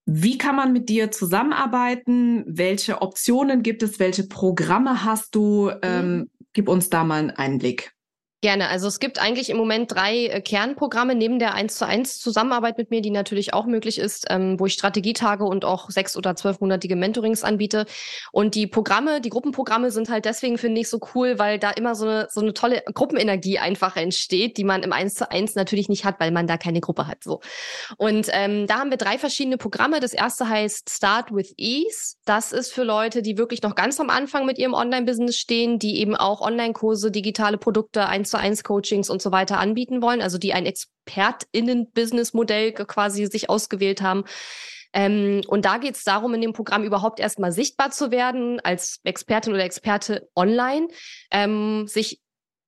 Wie kann man mit dir zusammenarbeiten? Welche Optionen gibt es? Welche Programme hast du? Mhm. Ähm, gib uns da mal einen Einblick. Gerne. Also es gibt eigentlich im Moment drei äh, Kernprogramme neben der 1 zu 1 Zusammenarbeit mit mir, die natürlich auch möglich ist, ähm, wo ich Strategietage und auch sechs- oder zwölfmonatige Mentorings anbiete. Und die Programme, die Gruppenprogramme sind halt deswegen, finde ich, so cool, weil da immer so eine, so eine tolle Gruppenenergie einfach entsteht, die man im 1 zu 1 natürlich nicht hat, weil man da keine Gruppe hat. So. Und ähm, da haben wir drei verschiedene Programme. Das erste heißt Start with Ease. Das ist für Leute, die wirklich noch ganz am Anfang mit ihrem Online-Business stehen, die eben auch Online-Kurse, digitale Produkte, 1 zu eins Coachings und so weiter anbieten wollen, also die ein ExpertInnen-Business-Modell quasi sich ausgewählt haben. Ähm, und da geht es darum, in dem Programm überhaupt erstmal sichtbar zu werden als Expertin oder Experte online, ähm, sich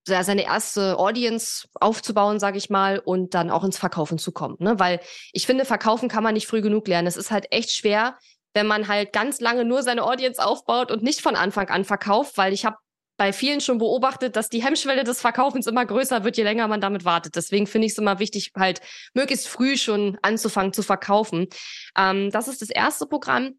seine erste Audience aufzubauen, sage ich mal, und dann auch ins Verkaufen zu kommen. Ne? Weil ich finde, verkaufen kann man nicht früh genug lernen. Es ist halt echt schwer, wenn man halt ganz lange nur seine Audience aufbaut und nicht von Anfang an verkauft, weil ich habe bei vielen schon beobachtet, dass die Hemmschwelle des Verkaufens immer größer wird, je länger man damit wartet. Deswegen finde ich es immer wichtig, halt möglichst früh schon anzufangen zu verkaufen. Ähm, das ist das erste Programm.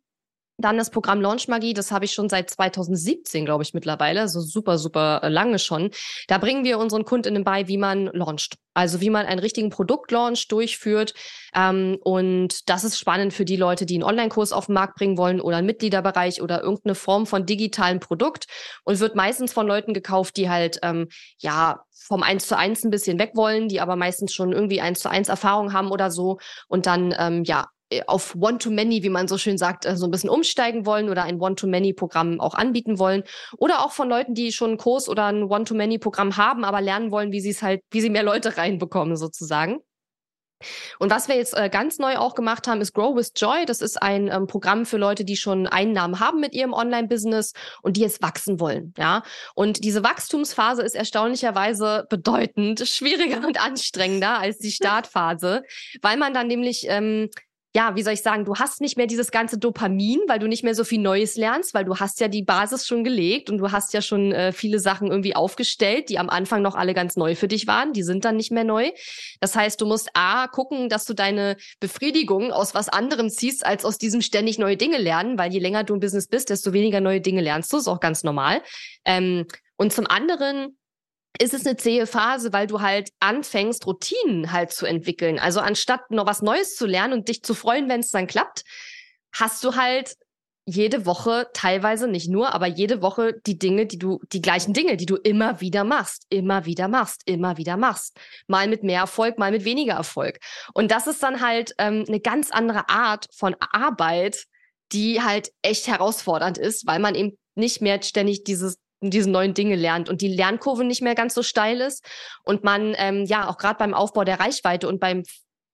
Dann das Programm Launch Magie, das habe ich schon seit 2017, glaube ich, mittlerweile, also super, super äh, lange schon. Da bringen wir unseren Kundinnen bei, wie man launcht. Also wie man einen richtigen Produktlaunch durchführt. Ähm, und das ist spannend für die Leute, die einen Online-Kurs auf den Markt bringen wollen oder einen Mitgliederbereich oder irgendeine Form von digitalen Produkt und wird meistens von Leuten gekauft, die halt ähm, ja vom eins zu eins ein bisschen weg wollen, die aber meistens schon irgendwie eins zu eins Erfahrung haben oder so und dann ähm, ja auf One-to-Many, wie man so schön sagt, äh, so ein bisschen umsteigen wollen oder ein One-to-Many-Programm auch anbieten wollen. Oder auch von Leuten, die schon einen Kurs oder ein One-to-Many-Programm haben, aber lernen wollen, wie sie es halt, wie sie mehr Leute reinbekommen sozusagen. Und was wir jetzt äh, ganz neu auch gemacht haben, ist Grow with Joy. Das ist ein ähm, Programm für Leute, die schon Einnahmen haben mit ihrem Online-Business und die jetzt wachsen wollen. Ja, und diese Wachstumsphase ist erstaunlicherweise bedeutend schwieriger und anstrengender als die Startphase, weil man dann nämlich ähm, ja, wie soll ich sagen, du hast nicht mehr dieses ganze Dopamin, weil du nicht mehr so viel Neues lernst, weil du hast ja die Basis schon gelegt und du hast ja schon äh, viele Sachen irgendwie aufgestellt, die am Anfang noch alle ganz neu für dich waren, die sind dann nicht mehr neu. Das heißt, du musst A, gucken, dass du deine Befriedigung aus was anderem ziehst, als aus diesem ständig neue Dinge lernen, weil je länger du im Business bist, desto weniger neue Dinge lernst du, ist auch ganz normal. Ähm, und zum anderen ist es eine zähe Phase, weil du halt anfängst, Routinen halt zu entwickeln. Also anstatt noch was Neues zu lernen und dich zu freuen, wenn es dann klappt, hast du halt jede Woche, teilweise nicht nur, aber jede Woche die Dinge, die du, die gleichen Dinge, die du immer wieder machst, immer wieder machst, immer wieder machst. Mal mit mehr Erfolg, mal mit weniger Erfolg. Und das ist dann halt ähm, eine ganz andere Art von Arbeit, die halt echt herausfordernd ist, weil man eben nicht mehr ständig dieses diese neuen Dinge lernt und die Lernkurve nicht mehr ganz so steil ist und man ähm, ja auch gerade beim Aufbau der Reichweite und beim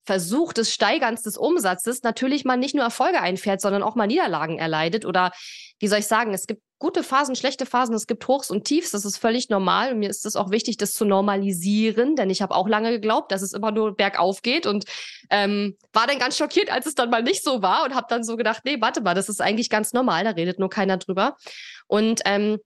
Versuch des Steigerns des Umsatzes natürlich mal nicht nur Erfolge einfährt, sondern auch mal Niederlagen erleidet oder wie soll ich sagen, es gibt gute Phasen, schlechte Phasen, es gibt Hochs und Tiefs, das ist völlig normal und mir ist es auch wichtig, das zu normalisieren, denn ich habe auch lange geglaubt, dass es immer nur bergauf geht und ähm, war dann ganz schockiert, als es dann mal nicht so war und habe dann so gedacht, nee, warte mal, das ist eigentlich ganz normal, da redet nur keiner drüber. Und ähm,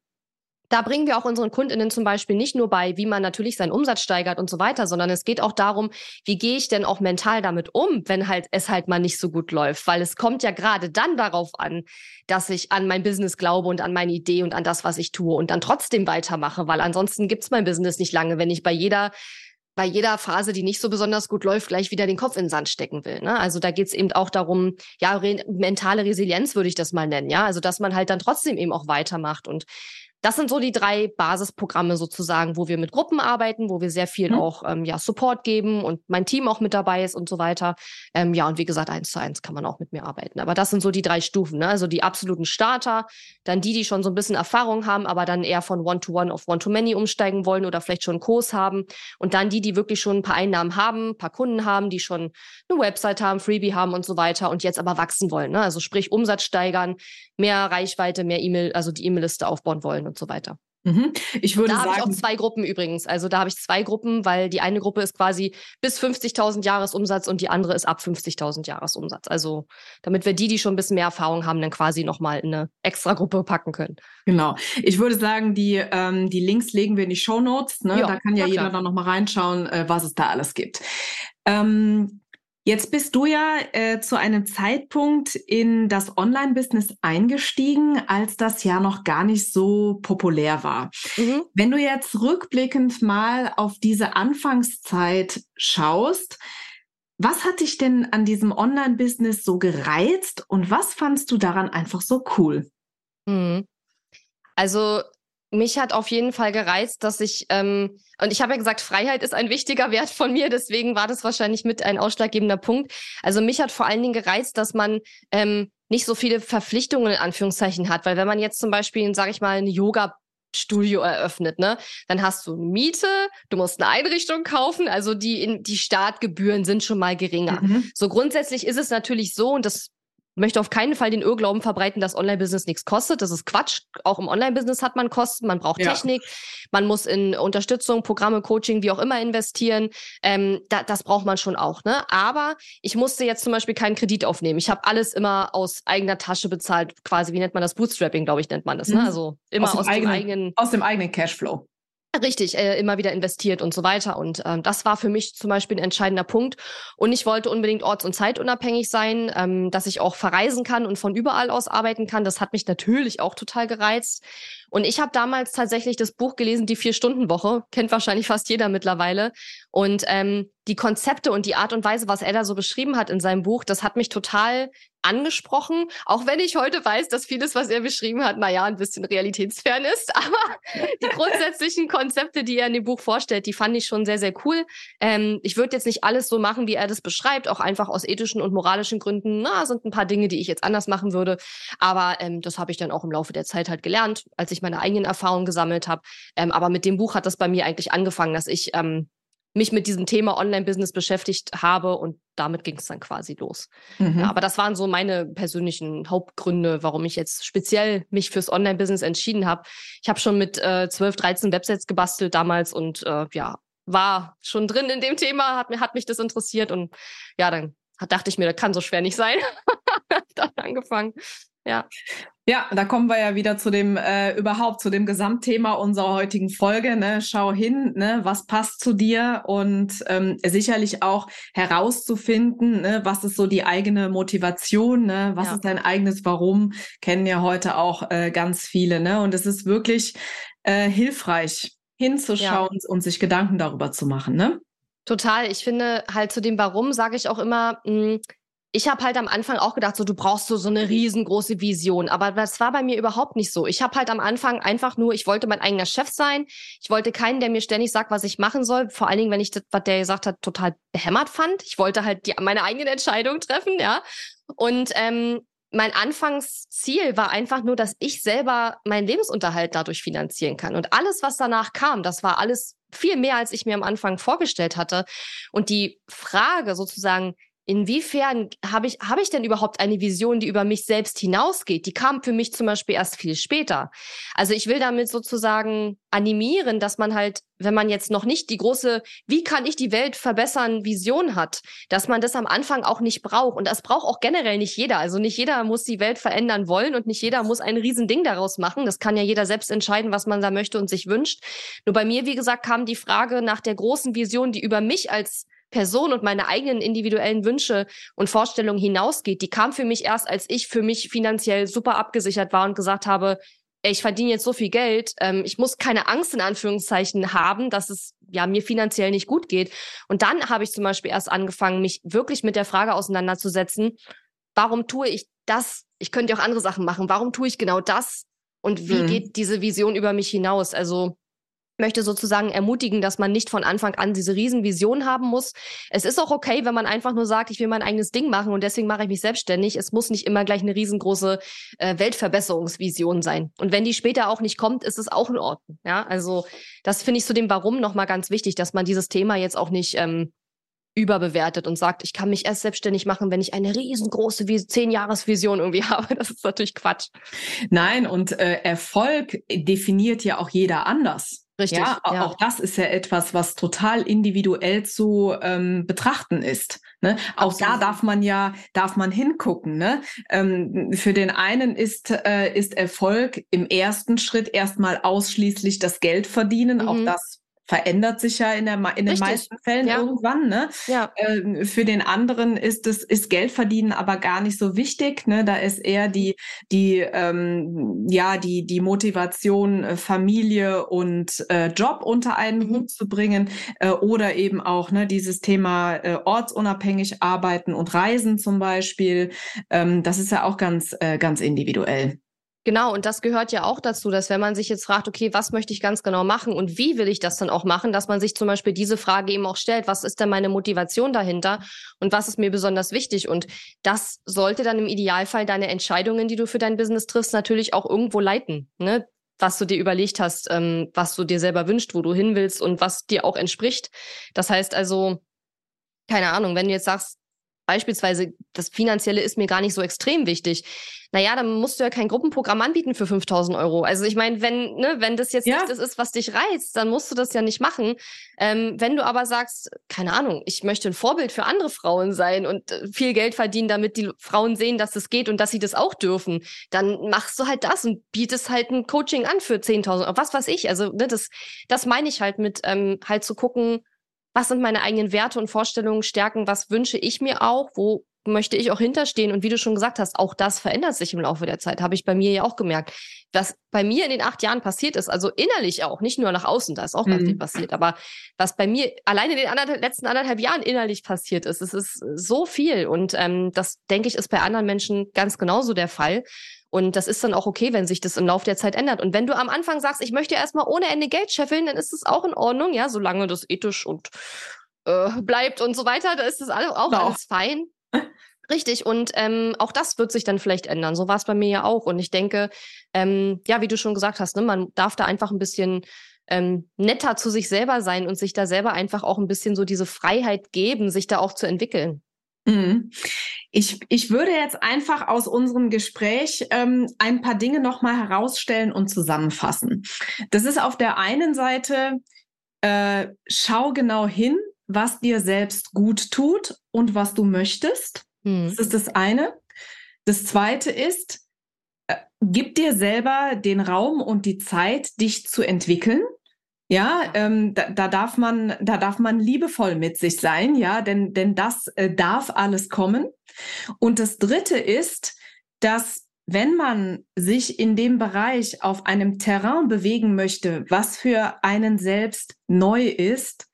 da bringen wir auch unseren Kundinnen zum Beispiel nicht nur bei, wie man natürlich seinen Umsatz steigert und so weiter, sondern es geht auch darum, wie gehe ich denn auch mental damit um, wenn halt es halt mal nicht so gut läuft, weil es kommt ja gerade dann darauf an, dass ich an mein Business glaube und an meine Idee und an das, was ich tue und dann trotzdem weitermache, weil ansonsten gibt's mein Business nicht lange, wenn ich bei jeder bei jeder Phase, die nicht so besonders gut läuft, gleich wieder den Kopf in den Sand stecken will. Ne? Also da geht's eben auch darum, ja, re mentale Resilienz würde ich das mal nennen, ja. Also dass man halt dann trotzdem eben auch weitermacht. Und das sind so die drei Basisprogramme sozusagen, wo wir mit Gruppen arbeiten, wo wir sehr viel mhm. auch ähm, ja, Support geben und mein Team auch mit dabei ist und so weiter. Ähm, ja, und wie gesagt, eins zu eins kann man auch mit mir arbeiten. Aber das sind so die drei Stufen, ne? Also die absoluten Starter, dann die, die schon so ein bisschen Erfahrung haben, aber dann eher von One-to-One -One auf One-to-Many umsteigen wollen oder vielleicht schon einen Kurs haben. Und dann die, die wirklich schon ein paar Einnahmen haben, ein paar Kunden haben, die schon eine Website haben, Freebie haben und so weiter und jetzt aber wachsen wollen. Ne? Also sprich Umsatz steigern, mehr Reichweite, mehr E-Mail, also die E-Mail-Liste aufbauen wollen und so weiter. Mhm. Ich würde da sagen, habe ich auch zwei Gruppen übrigens. Also da habe ich zwei Gruppen, weil die eine Gruppe ist quasi bis 50.000 Jahresumsatz und die andere ist ab 50.000 Jahresumsatz. Also damit wir die, die schon ein bisschen mehr Erfahrung haben, dann quasi nochmal in eine extra Gruppe packen können. Genau. Ich würde sagen, die, ähm, die Links legen wir in die Show Notes. Ne? da kann ja jeder dann nochmal reinschauen, äh, was es da alles gibt. Ähm, Jetzt bist du ja äh, zu einem Zeitpunkt in das Online-Business eingestiegen, als das ja noch gar nicht so populär war. Mhm. Wenn du jetzt rückblickend mal auf diese Anfangszeit schaust, was hat dich denn an diesem Online-Business so gereizt und was fandst du daran einfach so cool? Mhm. Also mich hat auf jeden Fall gereizt, dass ich, ähm, und ich habe ja gesagt, Freiheit ist ein wichtiger Wert von mir, deswegen war das wahrscheinlich mit ein ausschlaggebender Punkt. Also mich hat vor allen Dingen gereizt, dass man ähm, nicht so viele Verpflichtungen in Anführungszeichen hat, weil wenn man jetzt zum Beispiel, sage ich mal, ein Yoga Studio eröffnet, ne? Dann hast du eine Miete, du musst eine Einrichtung kaufen, also die, in, die Startgebühren sind schon mal geringer. Mhm. So grundsätzlich ist es natürlich so, und das möchte auf keinen Fall den Irrglauben verbreiten, dass Online-Business nichts kostet. Das ist Quatsch. Auch im Online-Business hat man Kosten, man braucht ja. Technik, man muss in Unterstützung, Programme, Coaching, wie auch immer investieren. Ähm, da, das braucht man schon auch. Ne? Aber ich musste jetzt zum Beispiel keinen Kredit aufnehmen. Ich habe alles immer aus eigener Tasche bezahlt, quasi, wie nennt man das? Bootstrapping, glaube ich, nennt man das. Ne? Mhm. Also immer aus dem, aus eigenen, dem eigenen. Aus dem eigenen Cashflow. Richtig, äh, immer wieder investiert und so weiter. Und ähm, das war für mich zum Beispiel ein entscheidender Punkt. Und ich wollte unbedingt orts- und zeitunabhängig sein, ähm, dass ich auch verreisen kann und von überall aus arbeiten kann. Das hat mich natürlich auch total gereizt. Und ich habe damals tatsächlich das Buch gelesen, die Vier-Stunden-Woche, kennt wahrscheinlich fast jeder mittlerweile. Und ähm, die Konzepte und die Art und Weise, was er da so beschrieben hat in seinem Buch, das hat mich total angesprochen, auch wenn ich heute weiß, dass vieles, was er beschrieben hat, naja, ein bisschen realitätsfern ist. Aber die grundsätzlichen Konzepte, die er in dem Buch vorstellt, die fand ich schon sehr, sehr cool. Ähm, ich würde jetzt nicht alles so machen, wie er das beschreibt, auch einfach aus ethischen und moralischen Gründen. Na, sind ein paar Dinge, die ich jetzt anders machen würde. Aber ähm, das habe ich dann auch im Laufe der Zeit halt gelernt, als ich meine eigenen Erfahrungen gesammelt habe. Ähm, aber mit dem Buch hat das bei mir eigentlich angefangen, dass ich ähm, mich mit diesem Thema Online-Business beschäftigt habe und damit ging es dann quasi los. Mhm. Ja, aber das waren so meine persönlichen Hauptgründe, warum ich jetzt speziell mich fürs Online-Business entschieden habe. Ich habe schon mit äh, 12, 13 Websites gebastelt damals und äh, ja, war schon drin in dem Thema, hat, hat mich das interessiert und ja, dann dachte ich mir, das kann so schwer nicht sein. dann angefangen. Ja. Ja, da kommen wir ja wieder zu dem äh, überhaupt zu dem Gesamtthema unserer heutigen Folge. Ne? Schau hin, ne? was passt zu dir und ähm, sicherlich auch herauszufinden, ne? was ist so die eigene Motivation, ne? was ja. ist dein eigenes Warum, kennen ja heute auch äh, ganz viele. Ne? Und es ist wirklich äh, hilfreich, hinzuschauen ja. und sich Gedanken darüber zu machen. Ne? Total. Ich finde halt zu dem Warum sage ich auch immer, mh, hm, ich habe halt am Anfang auch gedacht, so du brauchst so, so eine riesengroße Vision. Aber das war bei mir überhaupt nicht so. Ich habe halt am Anfang einfach nur, ich wollte mein eigener Chef sein. Ich wollte keinen, der mir ständig sagt, was ich machen soll. Vor allen Dingen, wenn ich das, was der gesagt hat, total behämmert fand. Ich wollte halt die, meine eigenen Entscheidungen treffen, ja. Und ähm, mein Anfangsziel war einfach nur, dass ich selber meinen Lebensunterhalt dadurch finanzieren kann. Und alles, was danach kam, das war alles viel mehr, als ich mir am Anfang vorgestellt hatte. Und die Frage sozusagen, inwiefern habe ich, habe ich denn überhaupt eine Vision, die über mich selbst hinausgeht? Die kam für mich zum Beispiel erst viel später. Also ich will damit sozusagen animieren, dass man halt, wenn man jetzt noch nicht die große, wie kann ich die Welt verbessern, Vision hat, dass man das am Anfang auch nicht braucht. Und das braucht auch generell nicht jeder. Also nicht jeder muss die Welt verändern wollen und nicht jeder muss ein Riesending daraus machen. Das kann ja jeder selbst entscheiden, was man da möchte und sich wünscht. Nur bei mir, wie gesagt, kam die Frage nach der großen Vision, die über mich als Person und meine eigenen individuellen Wünsche und Vorstellungen hinausgeht, die kam für mich erst, als ich für mich finanziell super abgesichert war und gesagt habe, ey, ich verdiene jetzt so viel Geld, ähm, ich muss keine Angst in Anführungszeichen haben, dass es ja mir finanziell nicht gut geht. Und dann habe ich zum Beispiel erst angefangen, mich wirklich mit der Frage auseinanderzusetzen, warum tue ich das? Ich könnte ja auch andere Sachen machen. Warum tue ich genau das? Und wie hm. geht diese Vision über mich hinaus? Also möchte sozusagen ermutigen, dass man nicht von Anfang an diese Riesenvision haben muss. Es ist auch okay, wenn man einfach nur sagt, ich will mein eigenes Ding machen und deswegen mache ich mich selbstständig. Es muss nicht immer gleich eine riesengroße äh, Weltverbesserungsvision sein. Und wenn die später auch nicht kommt, ist es auch in Ordnung. Ja, also das finde ich zu dem Warum nochmal ganz wichtig, dass man dieses Thema jetzt auch nicht ähm, überbewertet und sagt, ich kann mich erst selbstständig machen, wenn ich eine riesengroße Zehn-Jahres-Vision irgendwie habe. Das ist natürlich Quatsch. Nein, und äh, Erfolg definiert ja auch jeder anders. Richtig. Ja, ja, auch das ist ja etwas, was total individuell zu ähm, betrachten ist. Ne? Auch da darf man ja, darf man hingucken. Ne? Ähm, für den einen ist, äh, ist Erfolg im ersten Schritt erstmal ausschließlich das Geld verdienen. Mhm. Auch das verändert sich ja in, der, in den meisten Fällen ja. irgendwann. Ne? Ja. Ähm, für den anderen ist es ist Geld verdienen aber gar nicht so wichtig. Ne? Da ist eher die die ähm, ja die die Motivation äh, Familie und äh, Job unter einen mhm. Hut zu bringen äh, oder eben auch ne dieses Thema äh, ortsunabhängig arbeiten und reisen zum Beispiel. Ähm, das ist ja auch ganz äh, ganz individuell. Genau, und das gehört ja auch dazu, dass wenn man sich jetzt fragt, okay, was möchte ich ganz genau machen und wie will ich das dann auch machen, dass man sich zum Beispiel diese Frage eben auch stellt, was ist denn meine Motivation dahinter und was ist mir besonders wichtig? Und das sollte dann im Idealfall deine Entscheidungen, die du für dein Business triffst, natürlich auch irgendwo leiten. Ne? was du dir überlegt hast, ähm, was du dir selber wünscht, wo du hin willst und was dir auch entspricht. Das heißt also, keine Ahnung, wenn du jetzt sagst, beispielsweise das Finanzielle ist mir gar nicht so extrem wichtig, naja, dann musst du ja kein Gruppenprogramm anbieten für 5000 Euro. Also ich meine, wenn, ne, wenn das jetzt ja. nicht das ist, was dich reizt, dann musst du das ja nicht machen. Ähm, wenn du aber sagst, keine Ahnung, ich möchte ein Vorbild für andere Frauen sein und äh, viel Geld verdienen, damit die Frauen sehen, dass es geht und dass sie das auch dürfen, dann machst du halt das und bietest halt ein Coaching an für 10.000 Euro. Was weiß ich. Also ne, das, das meine ich halt mit ähm, halt zu gucken, was sind meine eigenen Werte und Vorstellungen, Stärken, was wünsche ich mir auch, wo möchte ich auch hinterstehen. Und wie du schon gesagt hast, auch das verändert sich im Laufe der Zeit, habe ich bei mir ja auch gemerkt. Was bei mir in den acht Jahren passiert ist, also innerlich auch, nicht nur nach außen, da ist auch mhm. ganz viel passiert, aber was bei mir alleine in den anderthalb, letzten anderthalb Jahren innerlich passiert ist, es ist so viel. Und ähm, das, denke ich, ist bei anderen Menschen ganz genauso der Fall. Und das ist dann auch okay, wenn sich das im Laufe der Zeit ändert. Und wenn du am Anfang sagst, ich möchte erstmal ohne Ende Geld scheffeln, dann ist das auch in Ordnung, ja, solange das ethisch und äh, bleibt und so weiter, da ist das alles, auch alles fein. Richtig, und ähm, auch das wird sich dann vielleicht ändern. So war es bei mir ja auch. Und ich denke, ähm, ja, wie du schon gesagt hast, ne, man darf da einfach ein bisschen ähm, netter zu sich selber sein und sich da selber einfach auch ein bisschen so diese Freiheit geben, sich da auch zu entwickeln. Mhm. Ich, ich würde jetzt einfach aus unserem Gespräch ähm, ein paar Dinge nochmal herausstellen und zusammenfassen. Das ist auf der einen Seite, äh, schau genau hin, was dir selbst gut tut und was du möchtest. Mhm. Das ist das eine. Das zweite ist, äh, gib dir selber den Raum und die Zeit, dich zu entwickeln. Ja, ähm, da, da, darf man, da darf man liebevoll mit sich sein, ja, denn, denn das äh, darf alles kommen. Und das Dritte ist, dass wenn man sich in dem Bereich auf einem Terrain bewegen möchte, was für einen selbst neu ist,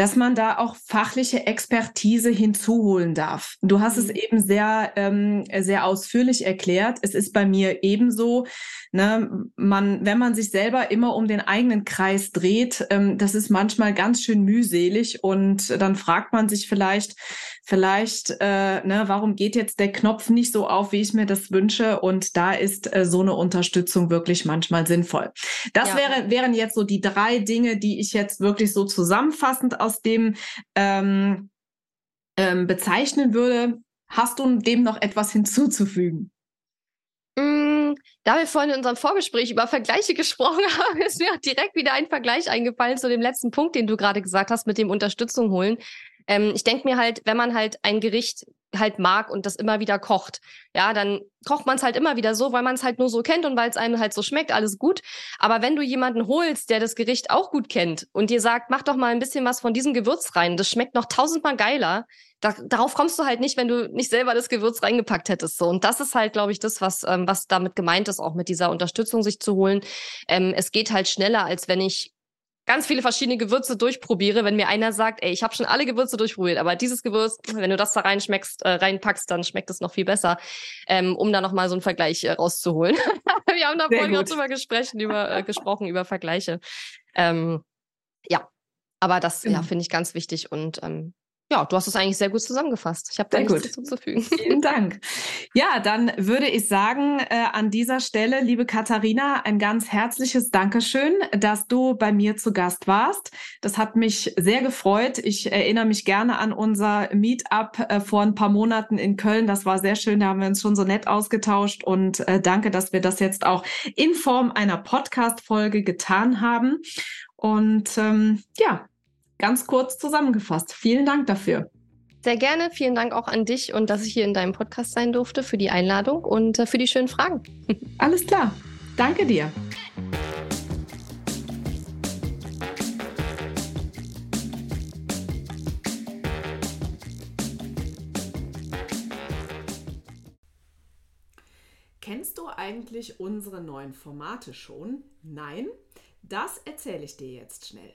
dass man da auch fachliche Expertise hinzuholen darf. Du hast mhm. es eben sehr, ähm, sehr ausführlich erklärt. Es ist bei mir ebenso, ne, man, wenn man sich selber immer um den eigenen Kreis dreht, ähm, das ist manchmal ganz schön mühselig und dann fragt man sich vielleicht, vielleicht, äh, ne, warum geht jetzt der Knopf nicht so auf, wie ich mir das wünsche? Und da ist äh, so eine Unterstützung wirklich manchmal sinnvoll. Das ja. wäre, wären jetzt so die drei Dinge, die ich jetzt wirklich so zusammenfassend aus dem ähm, ähm, bezeichnen würde. Hast du dem noch etwas hinzuzufügen? Mm, da wir vorhin in unserem Vorgespräch über Vergleiche gesprochen haben, ist mir auch direkt wieder ein Vergleich eingefallen zu dem letzten Punkt, den du gerade gesagt hast, mit dem Unterstützung holen. Ähm, ich denke mir halt, wenn man halt ein Gericht halt mag und das immer wieder kocht, ja, dann kocht man es halt immer wieder so, weil man es halt nur so kennt und weil es einem halt so schmeckt, alles gut. Aber wenn du jemanden holst, der das Gericht auch gut kennt und dir sagt, mach doch mal ein bisschen was von diesem Gewürz rein, das schmeckt noch tausendmal geiler, da, darauf kommst du halt nicht, wenn du nicht selber das Gewürz reingepackt hättest. So. Und das ist halt, glaube ich, das, was, ähm, was damit gemeint ist, auch mit dieser Unterstützung sich zu holen. Ähm, es geht halt schneller, als wenn ich ganz viele verschiedene Gewürze durchprobiere, wenn mir einer sagt, ey, ich habe schon alle Gewürze durchprobiert, aber dieses Gewürz, wenn du das da reinschmeckst, äh, reinpackst, dann schmeckt es noch viel besser, ähm, um da nochmal so einen Vergleich äh, rauszuholen. Wir haben da vorhin auch drüber gesprochen, über, äh, gesprochen, über Vergleiche. Ähm, ja, aber das ja, genau. finde ich ganz wichtig und ähm, ja, du hast es eigentlich sehr gut zusammengefasst. Ich habe da nichts hinzuzufügen. Vielen Dank. Ja, dann würde ich sagen, äh, an dieser Stelle, liebe Katharina, ein ganz herzliches Dankeschön, dass du bei mir zu Gast warst. Das hat mich sehr gefreut. Ich erinnere mich gerne an unser Meetup äh, vor ein paar Monaten in Köln. Das war sehr schön. Da haben wir uns schon so nett ausgetauscht und äh, danke, dass wir das jetzt auch in Form einer Podcast-Folge getan haben. Und ähm, ja, ganz kurz zusammengefasst. Vielen Dank dafür. Sehr gerne. Vielen Dank auch an dich und dass ich hier in deinem Podcast sein durfte für die Einladung und äh, für die schönen Fragen. Alles klar. Danke dir. Kennst du eigentlich unsere neuen Formate schon? Nein? Das erzähle ich dir jetzt schnell.